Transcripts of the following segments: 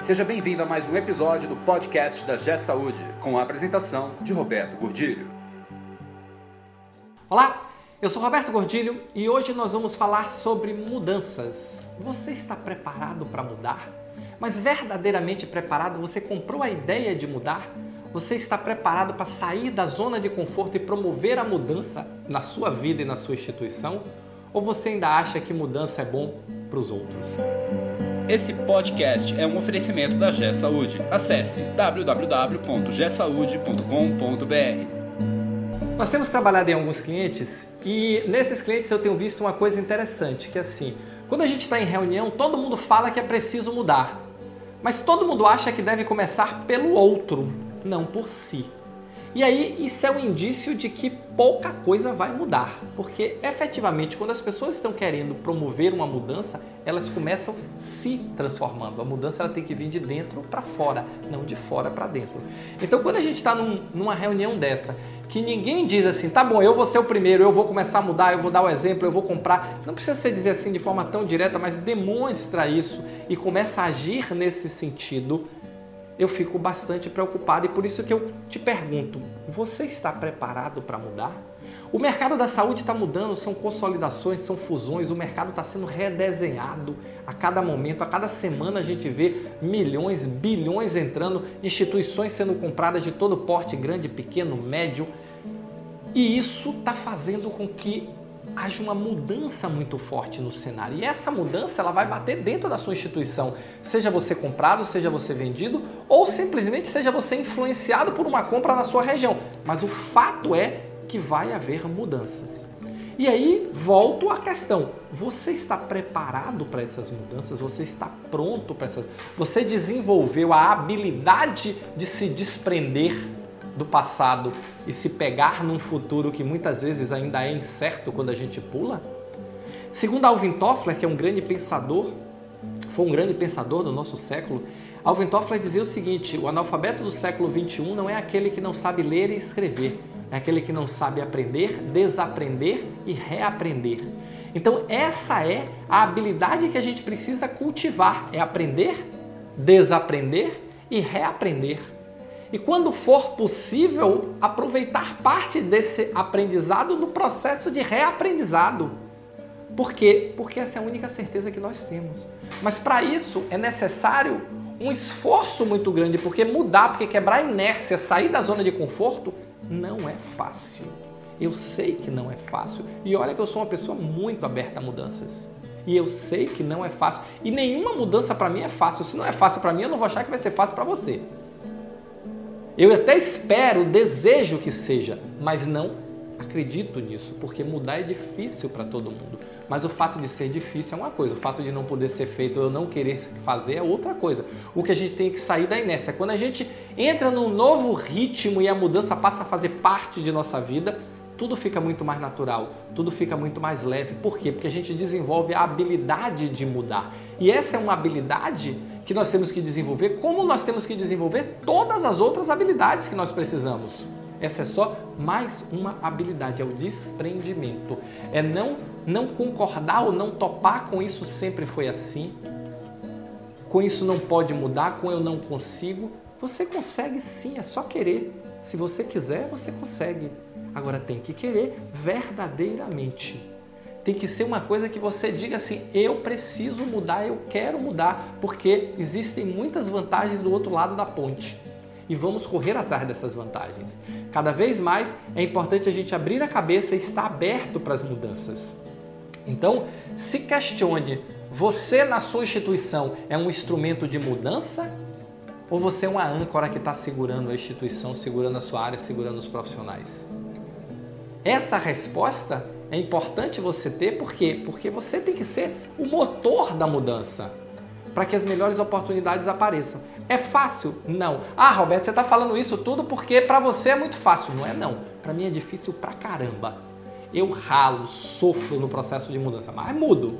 Seja bem-vindo a mais um episódio do podcast da G Saúde, com a apresentação de Roberto Gordilho. Olá, eu sou Roberto Gordilho e hoje nós vamos falar sobre mudanças. Você está preparado para mudar? Mas verdadeiramente preparado? Você comprou a ideia de mudar? Você está preparado para sair da zona de conforto e promover a mudança na sua vida e na sua instituição? Ou você ainda acha que mudança é bom para os outros? Esse podcast é um oferecimento da G Saúde. Acesse www.gsaude.com.br. Nós temos trabalhado em alguns clientes e nesses clientes eu tenho visto uma coisa interessante, que é assim, quando a gente está em reunião, todo mundo fala que é preciso mudar, mas todo mundo acha que deve começar pelo outro, não por si. E aí isso é um indício de que pouca coisa vai mudar, porque efetivamente quando as pessoas estão querendo promover uma mudança, elas começam se transformando. A mudança ela tem que vir de dentro para fora, não de fora para dentro. Então quando a gente está num, numa reunião dessa, que ninguém diz assim, tá bom, eu vou ser o primeiro, eu vou começar a mudar, eu vou dar o exemplo, eu vou comprar. Não precisa ser dizer assim de forma tão direta, mas demonstra isso e começa a agir nesse sentido eu fico bastante preocupado e por isso que eu te pergunto: você está preparado para mudar? O mercado da saúde está mudando, são consolidações, são fusões, o mercado está sendo redesenhado a cada momento, a cada semana a gente vê milhões, bilhões entrando, instituições sendo compradas de todo porte, grande, pequeno, médio. E isso está fazendo com que haja uma mudança muito forte no cenário. E essa mudança ela vai bater dentro da sua instituição, seja você comprado, seja você vendido, ou simplesmente seja você influenciado por uma compra na sua região. Mas o fato é que vai haver mudanças. E aí volto à questão: você está preparado para essas mudanças? Você está pronto para essas? Você desenvolveu a habilidade de se desprender do passado e se pegar num futuro que muitas vezes ainda é incerto quando a gente pula? Segundo Alvin Toffler, que é um grande pensador, foi um grande pensador do nosso século, Alvin Toffler dizia o seguinte: o analfabeto do século 21 não é aquele que não sabe ler e escrever, é aquele que não sabe aprender, desaprender e reaprender. Então, essa é a habilidade que a gente precisa cultivar: é aprender, desaprender e reaprender. E quando for possível, aproveitar parte desse aprendizado no processo de reaprendizado. Por quê? Porque essa é a única certeza que nós temos. Mas para isso é necessário um esforço muito grande, porque mudar, porque quebrar a inércia, sair da zona de conforto, não é fácil. Eu sei que não é fácil. E olha que eu sou uma pessoa muito aberta a mudanças. E eu sei que não é fácil. E nenhuma mudança para mim é fácil. Se não é fácil para mim, eu não vou achar que vai ser fácil para você. Eu até espero, desejo que seja, mas não acredito nisso, porque mudar é difícil para todo mundo. Mas o fato de ser difícil é uma coisa, o fato de não poder ser feito ou eu não querer fazer é outra coisa. O que a gente tem que sair da inércia. Quando a gente entra num novo ritmo e a mudança passa a fazer parte de nossa vida, tudo fica muito mais natural, tudo fica muito mais leve. Por quê? Porque a gente desenvolve a habilidade de mudar. E essa é uma habilidade que nós temos que desenvolver, como nós temos que desenvolver todas as outras habilidades que nós precisamos. Essa é só mais uma habilidade, é o desprendimento. É não não concordar ou não topar com isso sempre foi assim. Com isso não pode mudar, com eu não consigo. Você consegue sim, é só querer. Se você quiser, você consegue. Agora tem que querer verdadeiramente. Tem que ser uma coisa que você diga assim: eu preciso mudar, eu quero mudar, porque existem muitas vantagens do outro lado da ponte. E vamos correr atrás dessas vantagens. Cada vez mais é importante a gente abrir a cabeça e estar aberto para as mudanças. Então, se questione: você na sua instituição é um instrumento de mudança? Ou você é uma âncora que está segurando a instituição, segurando a sua área, segurando os profissionais? Essa resposta é importante você ter, por quê? Porque você tem que ser o motor da mudança para que as melhores oportunidades apareçam. É fácil? Não. Ah, Roberto, você está falando isso tudo porque para você é muito fácil. Não é não. Para mim é difícil pra caramba. Eu ralo, sofro no processo de mudança, mas mudo.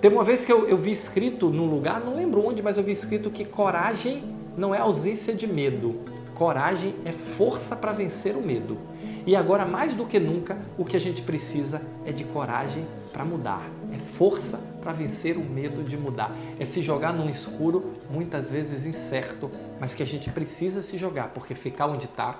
Teve uma vez que eu, eu vi escrito num lugar, não lembro onde, mas eu vi escrito que coragem não é ausência de medo. Coragem é força para vencer o medo. E agora, mais do que nunca, o que a gente precisa é de coragem para mudar, é força para vencer o medo de mudar, é se jogar num escuro, muitas vezes incerto, mas que a gente precisa se jogar, porque ficar onde está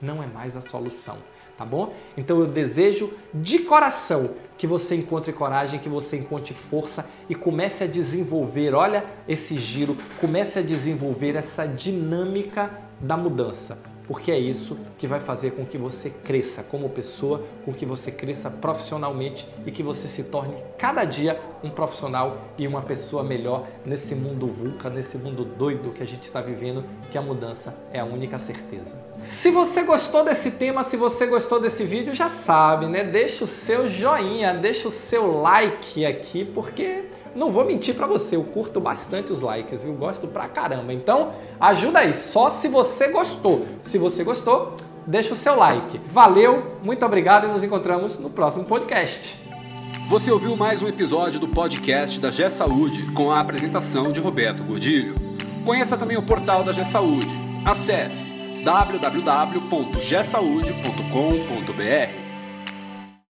não é mais a solução tá bom? Então eu desejo de coração que você encontre coragem, que você encontre força e comece a desenvolver, olha esse giro, comece a desenvolver essa dinâmica da mudança porque é isso que vai fazer com que você cresça como pessoa, com que você cresça profissionalmente e que você se torne cada dia um profissional e uma pessoa melhor nesse mundo vulca, nesse mundo doido que a gente está vivendo, que a mudança é a única certeza. Se você gostou desse tema, se você gostou desse vídeo, já sabe, né? Deixa o seu joinha, deixa o seu like aqui, porque não vou mentir para você, eu curto bastante os likes, viu? Gosto pra caramba. Então, ajuda aí, só se você gostou. Se você gostou, deixa o seu like. Valeu, muito obrigado e nos encontramos no próximo podcast. Você ouviu mais um episódio do podcast da G Saúde com a apresentação de Roberto Gordilho. Conheça também o portal da G Saúde. Acesse www.gsaude.com.br